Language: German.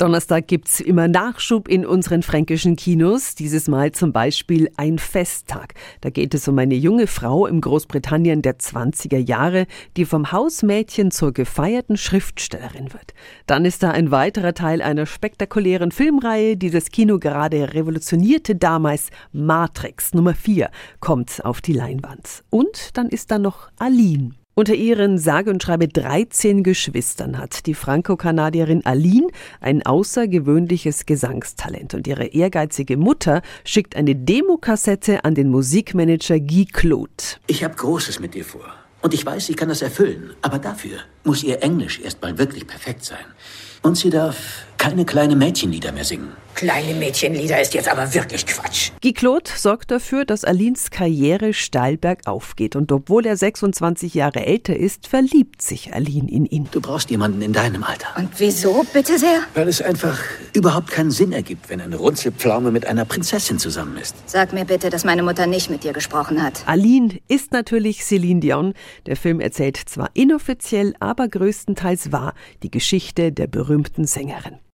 Donnerstag gibt's immer Nachschub in unseren fränkischen Kinos. Dieses Mal zum Beispiel ein Festtag. Da geht es um eine junge Frau im Großbritannien der 20er Jahre, die vom Hausmädchen zur gefeierten Schriftstellerin wird. Dann ist da ein weiterer Teil einer spektakulären Filmreihe, die das Kino gerade revolutionierte damals. Matrix Nummer 4 kommt auf die Leinwand. Und dann ist da noch Aline. Unter ihren sage und schreibe 13 Geschwistern hat die Franco-Kanadierin Aline ein außergewöhnliches Gesangstalent und ihre ehrgeizige Mutter schickt eine Demokassette an den Musikmanager Guy Claude. Ich habe Großes mit dir vor. Und ich weiß, ich kann das erfüllen. Aber dafür muss ihr Englisch erstmal wirklich perfekt sein. Und sie darf keine kleine Mädchenlieder mehr singen. Kleine Mädchenlieder ist jetzt aber wirklich Quatsch. Guy Claude sorgt dafür, dass Alins Karriere steil bergauf geht. Und obwohl er 26 Jahre älter ist, verliebt sich Aline in ihn. Du brauchst jemanden in deinem Alter. Und wieso, bitte sehr? Weil es einfach überhaupt keinen Sinn ergibt, wenn eine Runzelpflaume mit einer Prinzessin zusammen ist. Sag mir bitte, dass meine Mutter nicht mit dir gesprochen hat. Aline ist natürlich Celine Dion. Der Film erzählt zwar inoffiziell, aber größtenteils wahr die Geschichte der berühmten Sängerin.